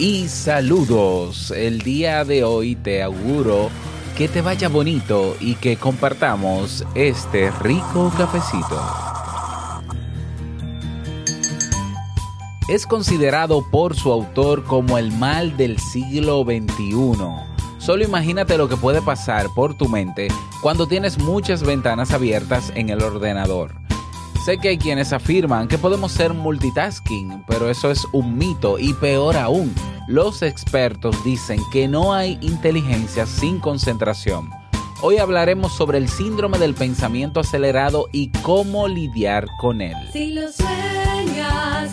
y saludos. El día de hoy te auguro que te vaya bonito y que compartamos este rico cafecito. Es considerado por su autor como el mal del siglo XXI. Solo imagínate lo que puede pasar por tu mente cuando tienes muchas ventanas abiertas en el ordenador Sé que hay quienes afirman que podemos ser multitasking, pero eso es un mito y peor aún, los expertos dicen que no hay inteligencia sin concentración. Hoy hablaremos sobre el síndrome del pensamiento acelerado y cómo lidiar con él. Si lo sueñas,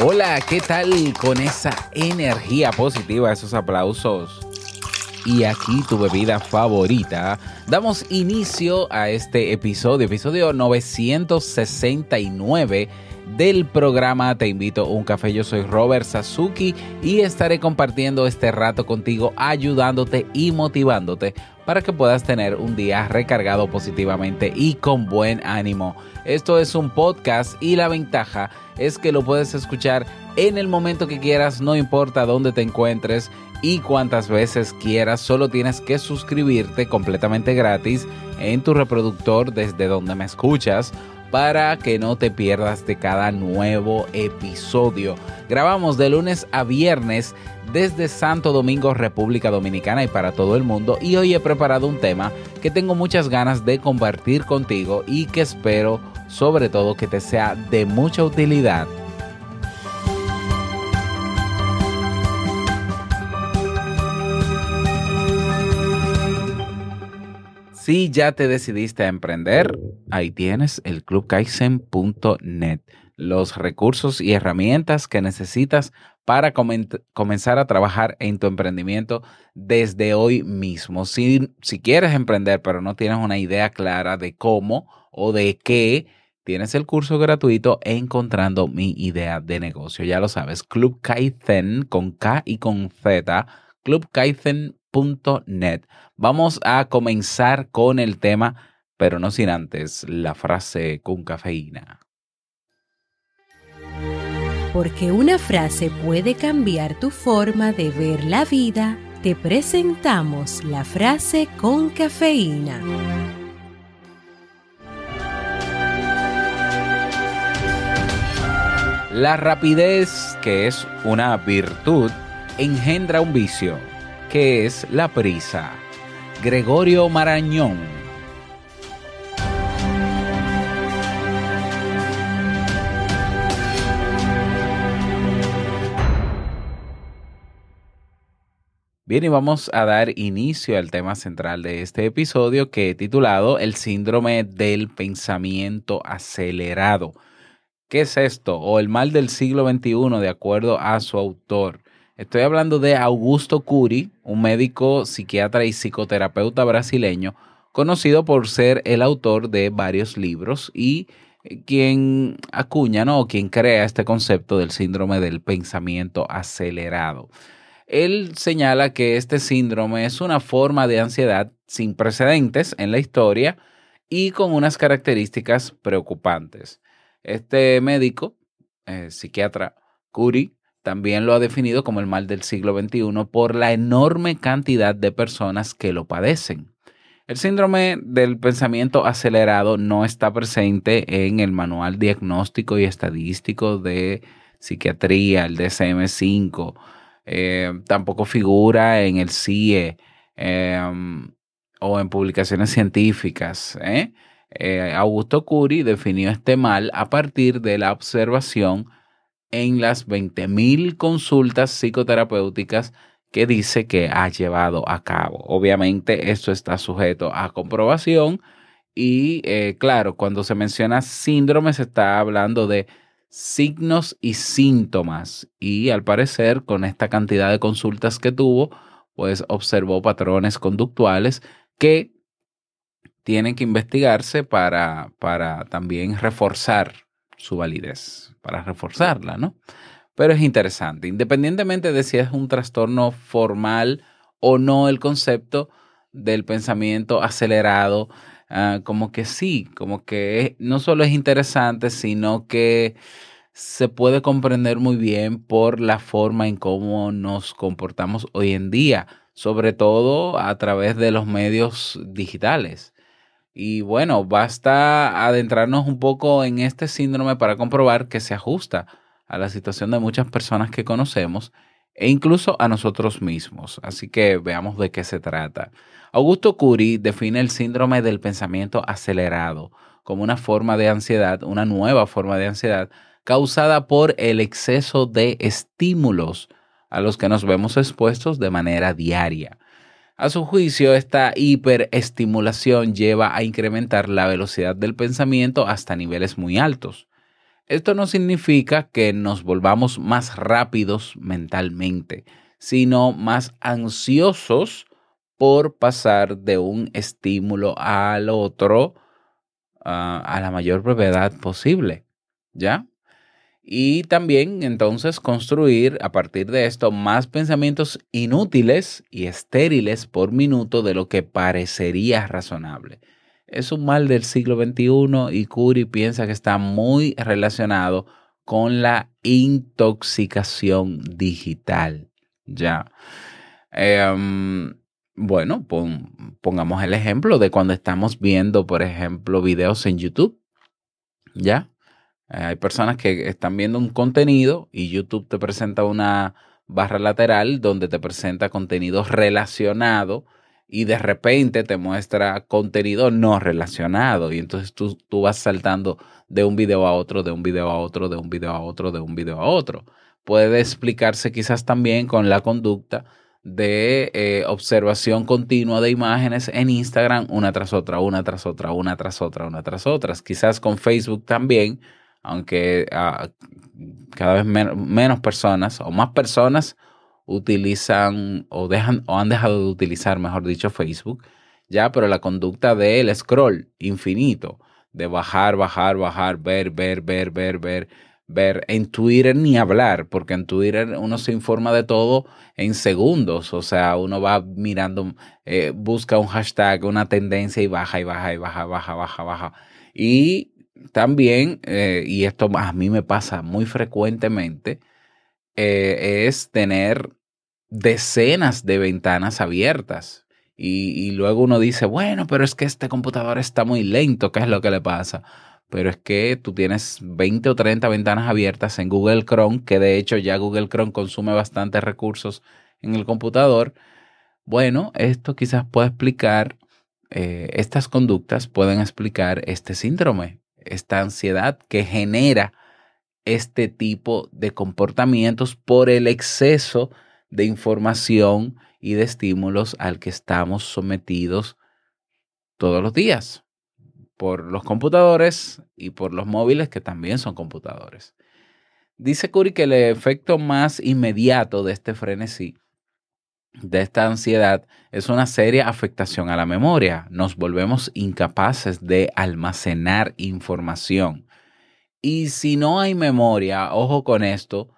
Hola, ¿qué tal con esa energía positiva, esos aplausos? Y aquí tu bebida favorita. Damos inicio a este episodio, episodio 969 del programa Te invito a un café. Yo soy Robert Sasuki y estaré compartiendo este rato contigo, ayudándote y motivándote para que puedas tener un día recargado positivamente y con buen ánimo. Esto es un podcast y la ventaja es que lo puedes escuchar en el momento que quieras, no importa dónde te encuentres y cuántas veces quieras, solo tienes que suscribirte completamente gratis en tu reproductor desde donde me escuchas para que no te pierdas de cada nuevo episodio. Grabamos de lunes a viernes desde Santo Domingo, República Dominicana y para todo el mundo y hoy he preparado un tema que tengo muchas ganas de compartir contigo y que espero sobre todo que te sea de mucha utilidad. Si ya te decidiste a emprender, ahí tienes el clubkaizen.net, los recursos y herramientas que necesitas para comen- comenzar a trabajar en tu emprendimiento desde hoy mismo. Si, si quieres emprender pero no tienes una idea clara de cómo o de qué, tienes el curso gratuito Encontrando mi idea de negocio. Ya lo sabes, Club Kaizen con K y con Z, clubkaizen.net. Vamos a comenzar con el tema, pero no sin antes la frase con cafeína. Porque una frase puede cambiar tu forma de ver la vida, te presentamos la frase con cafeína. La rapidez, que es una virtud, engendra un vicio, que es la prisa. Gregorio Marañón. Bien, y vamos a dar inicio al tema central de este episodio que he titulado El síndrome del pensamiento acelerado. ¿Qué es esto? O el mal del siglo XXI, de acuerdo a su autor. Estoy hablando de Augusto Curi, un médico, psiquiatra y psicoterapeuta brasileño, conocido por ser el autor de varios libros y eh, quien acuña, ¿no? O quien crea este concepto del síndrome del pensamiento acelerado. Él señala que este síndrome es una forma de ansiedad sin precedentes en la historia y con unas características preocupantes. Este médico, eh, psiquiatra Curie, también lo ha definido como el mal del siglo XXI por la enorme cantidad de personas que lo padecen. El síndrome del pensamiento acelerado no está presente en el manual diagnóstico y estadístico de psiquiatría, el DSM-5, eh, tampoco figura en el CIE, eh, o en publicaciones científicas. ¿eh? Eh, Augusto Curi definió este mal a partir de la observación en las 20.000 consultas psicoterapéuticas que dice que ha llevado a cabo. Obviamente esto está sujeto a comprobación y eh, claro, cuando se menciona síndrome se está hablando de signos y síntomas y al parecer con esta cantidad de consultas que tuvo, pues observó patrones conductuales que tienen que investigarse para, para también reforzar su validez, para reforzarla, ¿no? Pero es interesante, independientemente de si es un trastorno formal o no, el concepto del pensamiento acelerado, ah, como que sí, como que no solo es interesante, sino que se puede comprender muy bien por la forma en cómo nos comportamos hoy en día, sobre todo a través de los medios digitales. Y bueno, basta adentrarnos un poco en este síndrome para comprobar que se ajusta a la situación de muchas personas que conocemos e incluso a nosotros mismos. Así que veamos de qué se trata. Augusto Curi define el síndrome del pensamiento acelerado como una forma de ansiedad, una nueva forma de ansiedad causada por el exceso de estímulos a los que nos vemos expuestos de manera diaria. A su juicio, esta hiperestimulación lleva a incrementar la velocidad del pensamiento hasta niveles muy altos. Esto no significa que nos volvamos más rápidos mentalmente, sino más ansiosos por pasar de un estímulo al otro ah, a la mayor brevedad posible. ¿Ya? Y también entonces construir a partir de esto más pensamientos inútiles y estériles por minuto de lo que parecería razonable. Es un mal del siglo XXI y Curi piensa que está muy relacionado con la intoxicación digital. Ya. Em, bueno, pon- pongamos el ejemplo de cuando estamos viendo, por ejemplo, videos en YouTube. ¿Ya? Eh, Hay personas que están viendo un contenido y YouTube te presenta una barra lateral donde te presenta contenido relacionado y de repente te muestra contenido no relacionado y entonces tú, tú vas saltando de un video a otro, de un video a otro, de un video a otro, de un video a otro. Puede explicarse quizás también con la conducta de eh, observación continua de imágenes en Instagram, una tras otra, una tras otra, una tras otra, una tras otras. Quizás con Facebook también, aunque ah, cada vez men- menos personas o más personas utilizan o dejan o han dejado de utilizar, mejor dicho, Facebook, ya, pero la conducta del scroll infinito, de bajar, bajar, bajar, ver, ver, ver, ver, ver, ver, en Twitter ni hablar, porque en Twitter uno se informa de todo en segundos, o sea, uno va mirando, eh, busca un hashtag, una tendencia y baja y baja y baja, baja, baja, baja. Y también, eh, y esto a mí me pasa muy frecuentemente, eh, es tener decenas de ventanas abiertas. Y, luego uno dice, bueno, pero es que este computador está muy lento, ¿qué es lo que le pasa? Pero es que tú tienes 20 o 30 ventanas abiertas en Google Chrome, que de hecho ya Google Chrome consume bastantes recursos en el computador. Bueno, esto quizás pueda explicar, eh, estas conductas pueden explicar este síndrome, esta ansiedad que genera este tipo de comportamientos por el exceso de información y de estímulos al que estamos sometidos todos los días por los computadores y por los móviles que también son computadores. Dice Curi que el efecto más inmediato de este frenesí, de esta ansiedad, es una seria afectación a la memoria. Nos volvemos incapaces de almacenar información. Y si no hay memoria, ojo con esto,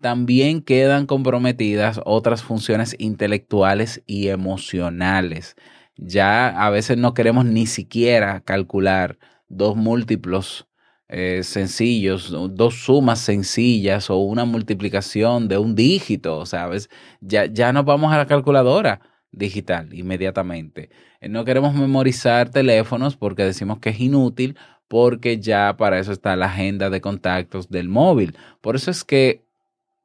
también quedan comprometidas otras funciones intelectuales y emocionales. Ya a veces no queremos ni siquiera calcular dos múltiplos eh, sencillos, dos sumas sencillas o una multiplicación de un dígito. Veces ya, ya nos vamos a la calculadora digital inmediatamente. Eh, No queremos memorizar teléfonos porque decimos que es inútil porque ya para eso está la agenda de contactos del móvil. Por eso es que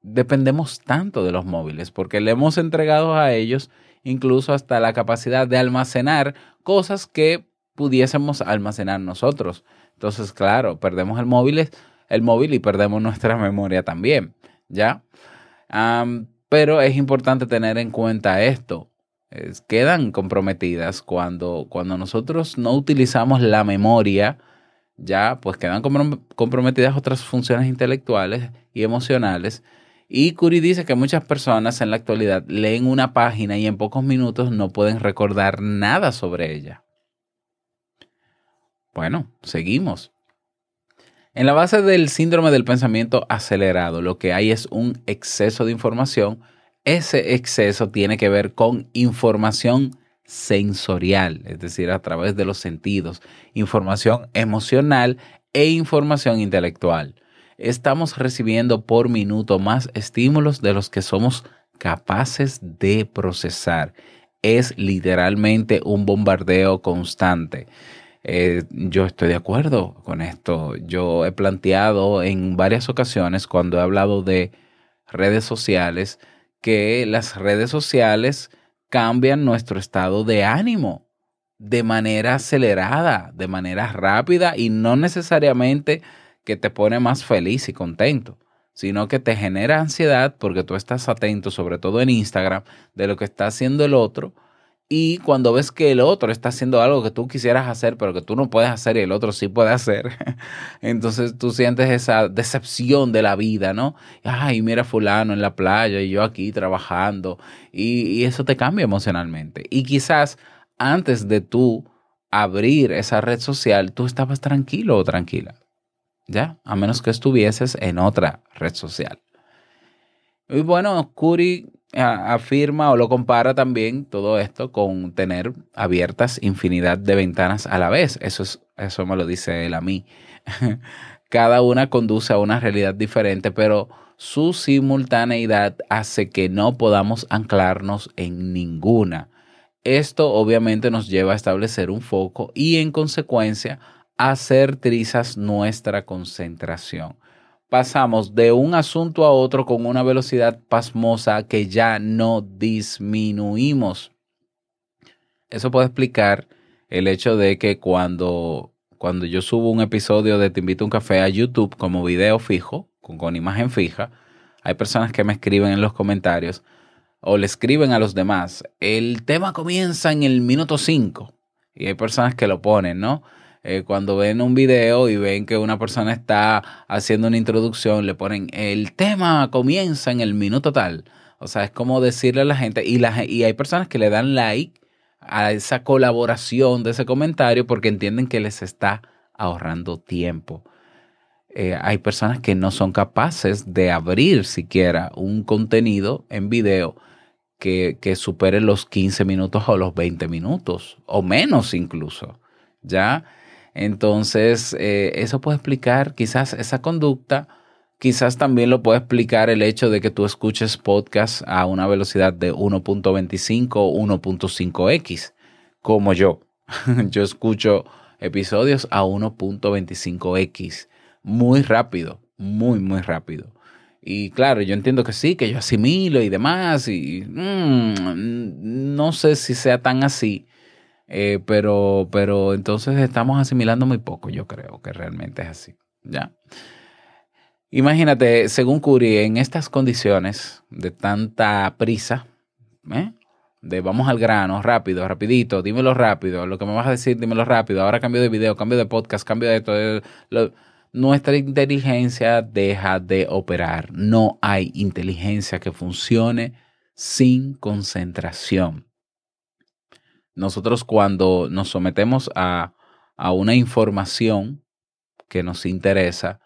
dependemos tanto de los móviles, porque le hemos entregado a ellos incluso hasta la capacidad de almacenar cosas que pudiésemos almacenar nosotros. Entonces, claro, perdemos el móvil, el móvil y perdemos nuestra memoria también, ¿ya? Pero es importante tener en cuenta esto. Es- quedan comprometidas cuando, cuando nosotros no utilizamos la memoria, ya pues quedan comprom- comprometidas otras funciones intelectuales y emocionales. Y Curie dice que muchas personas en la actualidad leen una página y en pocos minutos no pueden recordar nada sobre ella. Bueno, seguimos. En la base del síndrome del pensamiento acelerado, lo que hay es un exceso de información. Ese exceso tiene que ver con información sensorial, es decir, a través de los sentidos, información emocional e información intelectual. Estamos recibiendo por minuto más estímulos de los que somos capaces de procesar. Es literalmente un bombardeo constante. Eh, yo estoy de acuerdo con esto. Yo he planteado en varias ocasiones cuando he hablado de redes sociales que las redes sociales cambian nuestro estado de ánimo de manera acelerada, de manera rápida y no necesariamente que te pone más feliz y contento, sino que te genera ansiedad porque tú estás atento, sobre todo en Instagram, de lo que está haciendo el otro y cuando ves que el otro está haciendo algo que tú quisieras hacer, pero que tú no puedes hacer y el otro sí puede hacer, entonces tú sientes esa decepción de la vida, ¿no? Ay, mira fulano en la playa y yo aquí trabajando. Y, eso te cambia emocionalmente. Y quizás antes de tú abrir esa red social, tú estabas tranquilo o tranquila. ¿Ya? A menos que estuvieses en otra red social. Y bueno, Curi afirma o lo compara también todo esto con tener abiertas infinidad de ventanas a la vez. Eso, es, eso me lo dice él a mí. Cada una conduce a una realidad diferente, pero su simultaneidad hace que no podamos anclarnos en ninguna. Esto obviamente nos lleva a establecer un foco y en consecuencia hacer trizas nuestra concentración pasamos de un asunto a otro con una velocidad pasmosa que ya no disminuimos. Eso puede explicar el hecho de que cuando, cuando yo subo un episodio de Te invito a un café a YouTube como video fijo, con, con imagen fija, hay personas que me escriben en los comentarios o le escriben a los demás, el tema comienza en el minuto 5 y hay personas que lo ponen, ¿no? Eh, cuando ven un video y ven que una persona está haciendo una introducción, le ponen el tema comienza en el minuto tal. O sea, es como decirle a la gente, y, la, y hay personas que le dan like a esa colaboración de ese comentario porque entienden que les está ahorrando tiempo. Eh, hay personas que no son capaces de abrir siquiera un contenido en video que, que supere los 15 minutos o los 20 minutos, o menos incluso. ¿Ya? Entonces, eh, eso puede explicar quizás esa conducta, quizás también lo puede explicar el hecho de que tú escuches podcast a una velocidad de 1.25 o 1.5x, como yo. yo escucho episodios a 1.25x, muy rápido, muy, muy rápido. Y claro, yo entiendo que sí, que yo asimilo y demás, y mm, no sé si sea tan así, eh, pero, pero entonces estamos asimilando muy poco, yo creo que realmente es así. ¿ya? Imagínate, según Curie, en estas condiciones de tanta prisa, ¿eh? de vamos al grano, rápido, rapidito, dímelo rápido, lo que me vas a decir, dímelo rápido, ahora cambio de video, cambio de podcast, cambio de lo- nuestra inteligencia deja de operar. No hay inteligencia que funcione sin concentración. Nosotros cuando nos sometemos a, a una información que nos interesa,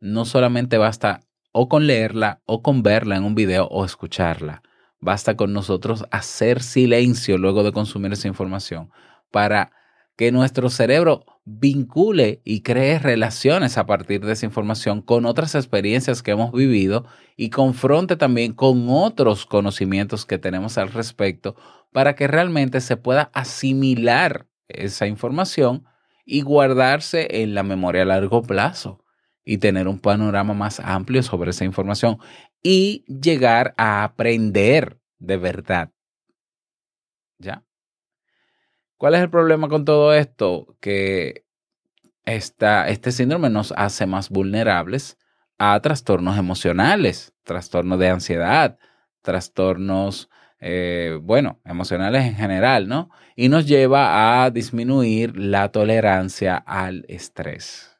no solamente basta o con leerla o con verla en un video o escucharla. Basta con nosotros hacer silencio luego de consumir esa información para que nuestro cerebro vincule y cree relaciones a partir de esa información con otras experiencias que hemos vivido y confronte también con otros conocimientos que tenemos al respecto para que realmente se pueda asimilar esa información y guardarse en la memoria a largo plazo y tener un panorama más amplio sobre esa información y llegar a aprender de verdad. ¿Ya? ¿Cuál es el problema con todo esto? Que este síndrome nos hace más vulnerables a trastornos emocionales, trastornos de ansiedad, trastornos, eh, bueno, emocionales en general, ¿no? Y nos lleva a disminuir la tolerancia al estrés.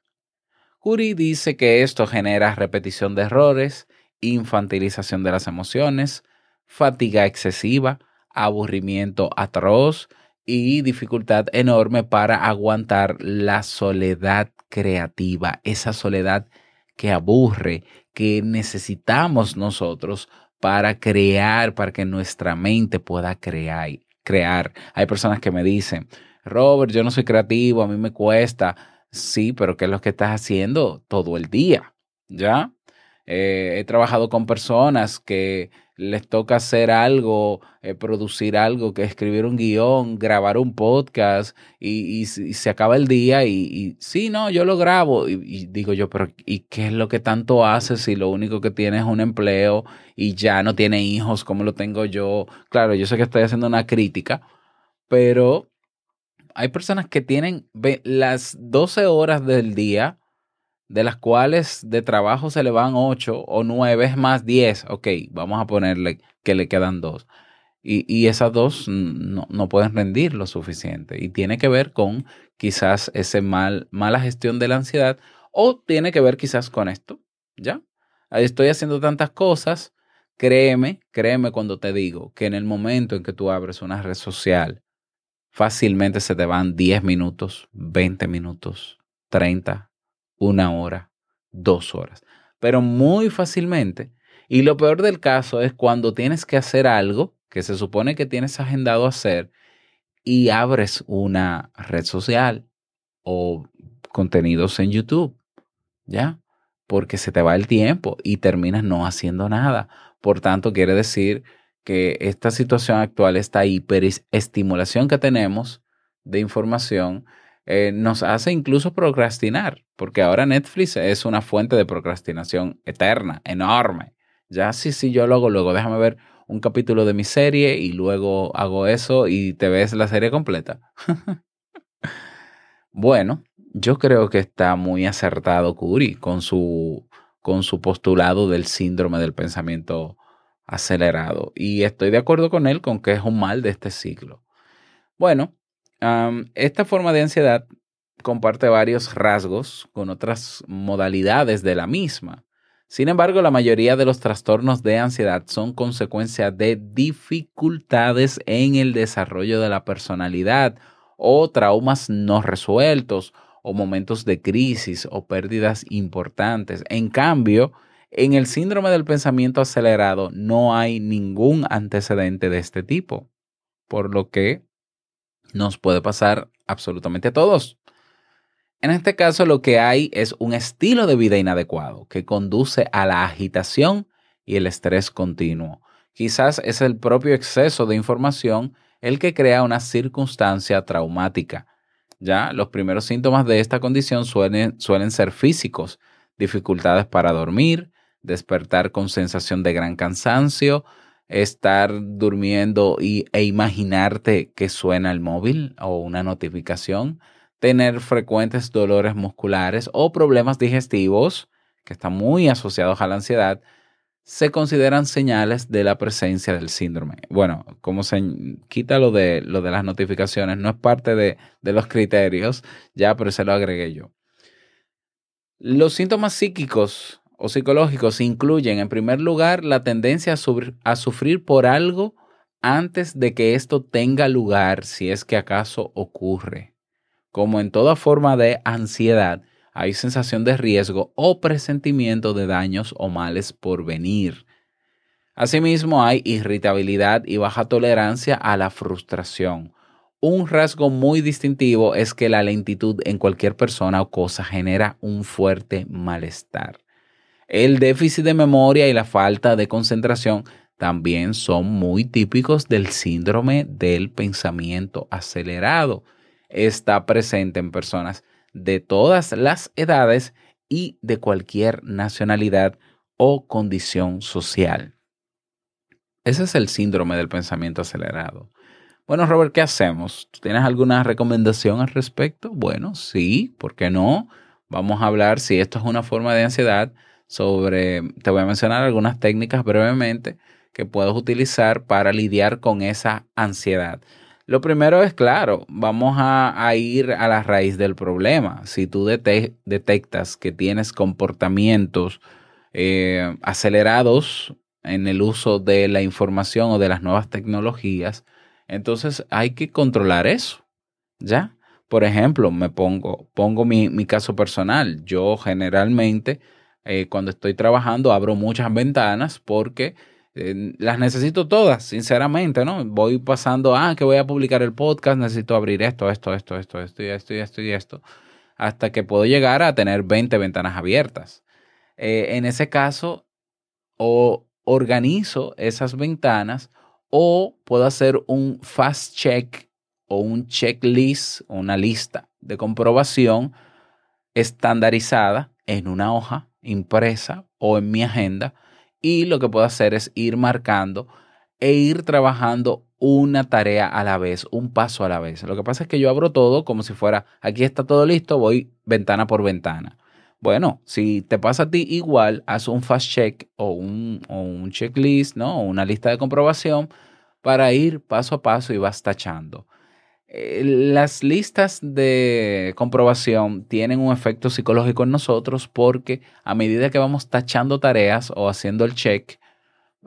Curie dice que esto genera repetición de errores, infantilización de las emociones, fatiga excesiva, aburrimiento atroz y dificultad enorme para aguantar la soledad creativa, esa soledad que aburre, que necesitamos nosotros para crear, para que nuestra mente pueda crear. Hay personas que me dicen, Robert, yo no soy creativo, a mí me cuesta. Sí, pero ¿qué es lo que estás haciendo todo el día? ¿Ya? Eh, he trabajado con personas que les toca hacer algo, eh, producir algo, que escribir un guion, grabar un podcast y, se acaba el día y, y, sí, no, yo lo grabo y, y, digo yo, pero ¿y qué es lo que tanto haces si lo único que tienes es un empleo y ya no tiene hijos como lo tengo yo? Claro, yo sé que estoy haciendo una crítica, pero hay personas que tienen las 12 horas del día, de las cuales de trabajo se le van 8 o 9, es más 10. Ok, vamos a ponerle que le quedan 2. Y, y, esas dos no, no, pueden rendir lo suficiente. Y tiene que ver con quizás ese mal, mala gestión de la ansiedad o tiene que ver quizás con esto. ¿Ya? Estoy haciendo tantas cosas. Créeme, créeme cuando te digo que en el momento en que tú abres una red social, fácilmente se te van 10 minutos, 20 minutos, 30, una hora, dos horas. Pero muy fácilmente. Y lo peor del caso es cuando tienes que hacer algo que se supone que tienes agendado hacer y abres una red social o contenidos en YouTube. ¿Ya? Porque se te va el tiempo y terminas no haciendo nada. Por tanto, quiere decir que esta situación actual, esta hiperestimulación que tenemos de información, eh, nos hace incluso procrastinar, porque ahora Netflix es una fuente de procrastinación eterna, enorme. Ya sí, sí, yo lo hago luego, déjame ver un capítulo de mi serie y luego hago eso y te ves la serie completa. bueno, yo creo que está muy acertado Curi con su, con su postulado del síndrome del pensamiento acelerado. Y estoy de acuerdo con él con que es un mal de este siglo. Bueno, esta forma de ansiedad comparte varios rasgos con otras modalidades de la misma. Sin embargo, la mayoría de los trastornos de ansiedad son consecuencia de dificultades en el desarrollo de la personalidad o traumas no resueltos o momentos de crisis o pérdidas importantes. En cambio, en el síndrome del pensamiento acelerado no hay ningún antecedente de este tipo, por lo que nos puede pasar absolutamente a todos. En este caso lo que hay es un estilo de vida inadecuado que conduce a la agitación y el estrés continuo. Quizás es el propio exceso de información el que crea una circunstancia traumática. Ya los primeros síntomas de esta condición suelen, suelen ser físicos, dificultades para dormir, despertar con sensación de gran cansancio, estar durmiendo y, e imaginarte que suena el móvil o una notificación, tener frecuentes dolores musculares o problemas digestivos, que están muy asociados a la ansiedad, se consideran señales de la presencia del síndrome. Bueno, como se quita lo de, lo de las notificaciones, no es parte de, de los criterios, ya, pero se lo agregué yo. Los síntomas psíquicos psicológicos incluyen, en primer lugar, la tendencia a sufrir por algo antes de que esto tenga lugar, si es que acaso ocurre. Como en toda forma de ansiedad, hay sensación de riesgo o presentimiento de daños o males por venir. Asimismo, hay irritabilidad y baja tolerancia a la frustración. Un rasgo muy distintivo es que la lentitud en cualquier persona o cosa genera un fuerte malestar. El déficit de memoria y la falta de concentración también son muy típicos del síndrome del pensamiento acelerado. Está presente en personas de todas las edades y de cualquier nacionalidad o condición social. Ese es el síndrome del pensamiento acelerado. Bueno, Robert, ¿qué hacemos? ¿Tú ¿Tienes alguna recomendación al respecto? Bueno, sí, ¿por qué no? Vamos a hablar si esto es una forma de ansiedad sobre, te voy a mencionar algunas técnicas brevemente que puedes utilizar para lidiar con esa ansiedad. Lo primero es, claro, vamos a, ir a la raíz del problema. Si tú dete- detectas que tienes comportamientos eh, acelerados en el uso de la información o de las nuevas tecnologías, entonces hay que controlar eso, ¿ya? Por ejemplo, me pongo, pongo mi, mi caso personal. Yo generalmente, eh, cuando estoy trabajando, abro muchas ventanas porque eh, las necesito todas, sinceramente, ¿no? Voy pasando, ah, que voy a publicar el podcast, necesito abrir esto, esto, esto, esto, esto, y esto, y esto, y esto, hasta que puedo llegar a tener 20 ventanas abiertas. Eh, en ese caso, o organizo esas ventanas o puedo hacer un fast check o un checklist, una lista de comprobación estandarizada en una hoja impresa o en mi agenda y lo que puedo hacer es ir marcando e ir trabajando una tarea a la vez, un paso a la vez. Lo que pasa es que yo abro todo como si fuera, aquí está todo listo, voy ventana por ventana. Bueno, si te pasa a ti igual, haz un fast check o un, o un checklist, ¿no? O una lista de comprobación para ir paso a paso y vas tachando. Eh, Las listas de comprobación tienen un efecto psicológico en nosotros porque a medida que vamos tachando tareas o haciendo el check,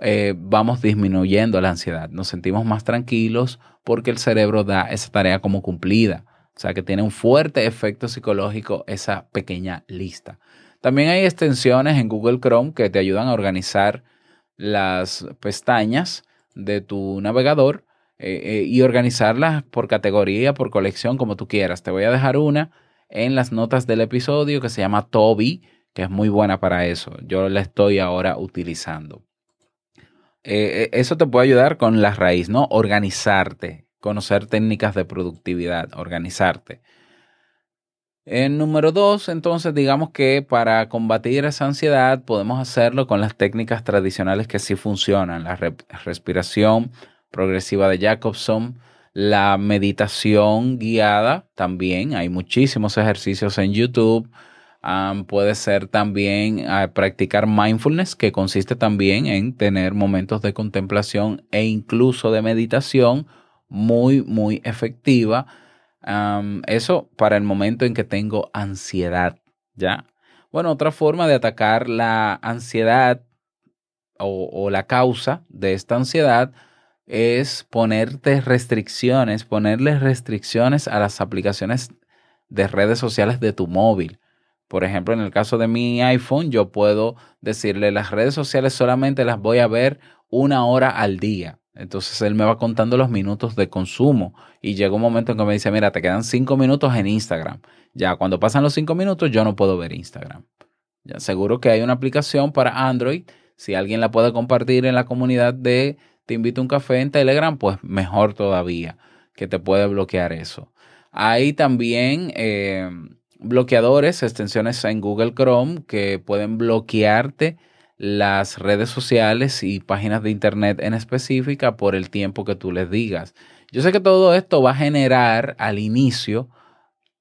eh, vamos disminuyendo la ansiedad. Nos sentimos más tranquilos porque el cerebro da esa tarea como cumplida. O sea que tiene un fuerte efecto psicológico esa pequeña lista. También hay extensiones en Google Chrome que te ayudan a organizar las pestañas de tu navegador eh, eh, y organizarlas por categoría, por colección, como tú quieras. Te voy a dejar una en las notas del episodio que se llama Toby, que es muy buena para eso. Yo la estoy ahora utilizando. Eh, eso te puede ayudar con la raíz, ¿no? Organizarte, conocer técnicas de productividad, organizarte. En número dos, entonces, digamos que para combatir esa ansiedad podemos hacerlo con las técnicas tradicionales que sí funcionan. La re- respiración progresiva de Jacobson, la meditación guiada también. Hay muchísimos ejercicios en YouTube. Puede ser también ah, practicar mindfulness, que consiste también en tener momentos de contemplación e incluso de meditación muy, muy efectiva. Eso para el momento en que tengo ansiedad, ¿ya? Bueno, otra forma de atacar la ansiedad o la causa de esta ansiedad es ponerte restricciones, ponerle restricciones a las aplicaciones de redes sociales de tu móvil. Por ejemplo, en el caso de mi iPhone, yo puedo decirle las redes sociales solamente las voy a ver una hora al día. Entonces él me va contando los minutos de consumo y llega un momento en que me dice, mira, te quedan cinco minutos en Instagram. Ya cuando pasan los cinco minutos yo no puedo ver Instagram. Ya seguro que hay una aplicación para Android. Si alguien la puede compartir en la comunidad de Te invito a un café en Telegram, pues mejor todavía que te puede bloquear eso. Hay también eh, bloqueadores, extensiones en Google Chrome que pueden bloquearte las redes sociales y páginas de internet en específica por el tiempo que tú les digas. Yo sé que todo esto va a generar al inicio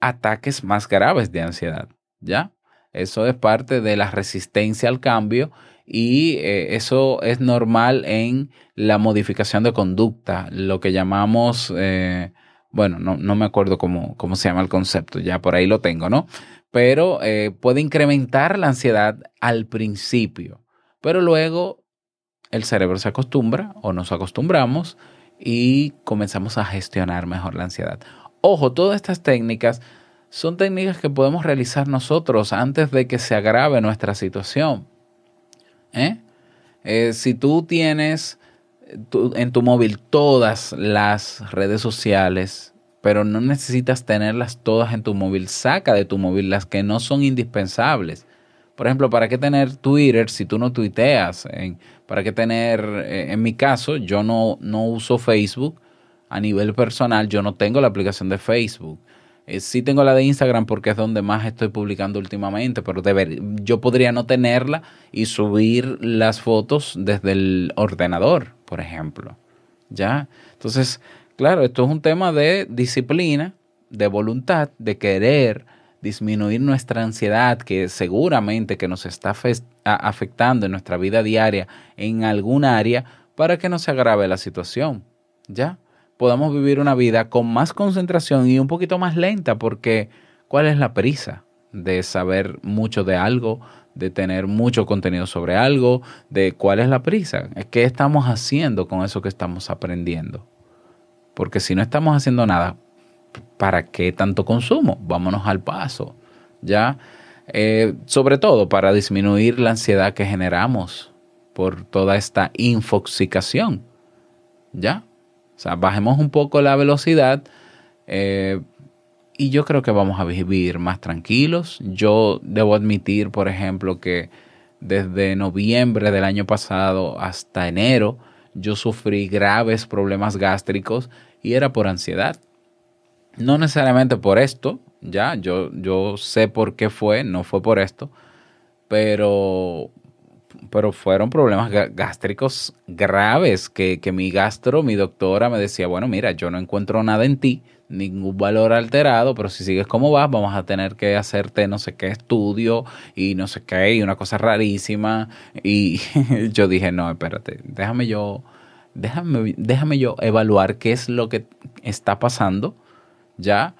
ataques más graves de ansiedad, ¿ya? Eso es parte de la resistencia al cambio y eh, eso es normal en la modificación de conducta, lo que llamamos, eh, bueno, no, no, me acuerdo cómo, cómo, se llama el concepto, ya por ahí lo tengo, ¿no? Pero eh, puede incrementar la ansiedad al principio, pero luego el cerebro se acostumbra o nos acostumbramos y comenzamos a gestionar mejor la ansiedad. Ojo, todas estas técnicas son técnicas que podemos realizar nosotros antes de que se agrave nuestra situación. ¿Eh? Eh, si tú tienes tu, en tu móvil todas las redes sociales, pero no necesitas tenerlas todas en tu móvil, saca de tu móvil las que no son indispensables. Por ejemplo, ¿para qué tener Twitter si tú no tuiteas? ¿Para qué tener, eh, en mi caso, yo no, no uso Facebook a nivel personal, yo no tengo la aplicación de Facebook. Eh, sí tengo la de Instagram porque es donde más estoy publicando últimamente, pero deber, yo podría no tenerla y subir las fotos desde el ordenador, por ejemplo. ¿Ya? Entonces, Claro, esto es un tema de disciplina, de voluntad, de querer disminuir nuestra ansiedad que seguramente que nos está afectando en nuestra vida diaria en algún área para que no se agrave la situación. ¿Ya? Podamos vivir una vida con más concentración y un poquito más lenta porque ¿cuál es la prisa de saber mucho de algo, de tener mucho contenido sobre algo, de cuál es la prisa? ¿Qué estamos haciendo con eso que estamos aprendiendo? Porque si no estamos haciendo nada, ¿para qué tanto consumo? Vámonos al paso, ¿ya? Eh, sobre todo para disminuir la ansiedad que generamos por toda esta infoxicación, ¿ya? O sea, bajemos un poco la velocidad eh, y yo creo que vamos a vivir más tranquilos. Yo debo admitir, por ejemplo, que desde noviembre del año pasado hasta enero, yo sufrí graves problemas gástricos y era por ansiedad. No necesariamente por esto, ya, yo, yo sé por qué fue, no fue por esto, pero, pero fueron problemas gástricos graves que, que mi gastro, mi doctora me decía, bueno, mira, yo no encuentro nada en ti, ningún valor alterado, pero si sigues como vas, vamos a tener que hacerte no sé qué estudio y no sé qué, y una cosa rarísima. Y yo dije, no, espérate, déjame yo déjame, déjame yo evaluar qué es lo que está pasando ya,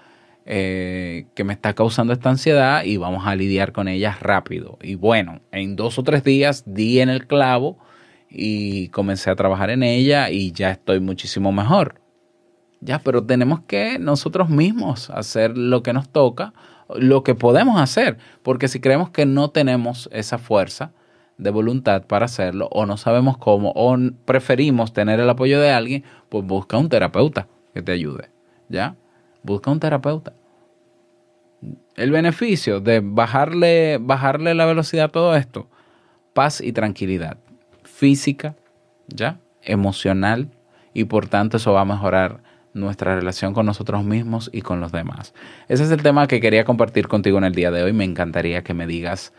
eh, que me está causando esta ansiedad y vamos a lidiar con ella rápido. Y bueno, en dos o tres días di en el clavo y comencé a trabajar en ella y ya estoy muchísimo mejor. Ya, pero tenemos que nosotros mismos hacer lo que nos toca, lo que podemos hacer, porque si creemos que no tenemos esa fuerza, de voluntad para hacerlo o no sabemos cómo o preferimos tener el apoyo de alguien, pues busca un terapeuta que te ayude, ¿ya? Busca un terapeuta. El beneficio de bajarle, bajarle la velocidad a todo esto, paz y tranquilidad física, ¿ya? Emocional y por tanto eso va a mejorar nuestra relación con nosotros mismos y con los demás. Ese es el tema que quería compartir contigo en el día de hoy. Me encantaría que me digas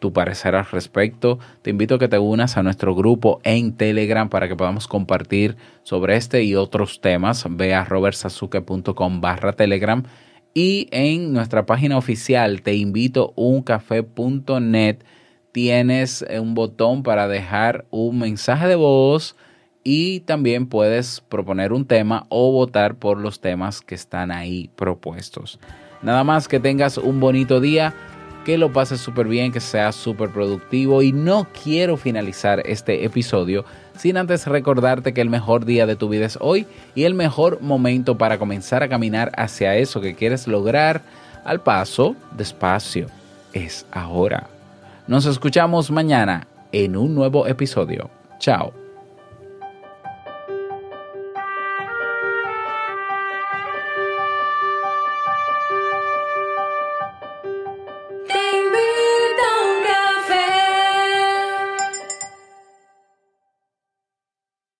tu parecer al respecto. Te invito a que te unas a nuestro grupo en Telegram para que podamos compartir sobre este y otros temas. Ve a robertsazuke.com barra Telegram y en nuestra página oficial te invito uncafé.net tienes un botón para dejar un mensaje de voz y también puedes proponer un tema o votar por los temas que están ahí propuestos. Nada más que tengas un bonito día que lo pases súper bien, que sea súper productivo y no quiero finalizar este episodio sin antes recordarte que el mejor día de tu vida es hoy y el mejor momento para comenzar a caminar hacia eso que quieres lograr al paso, despacio, es ahora. Nos escuchamos mañana en un nuevo episodio. Chao.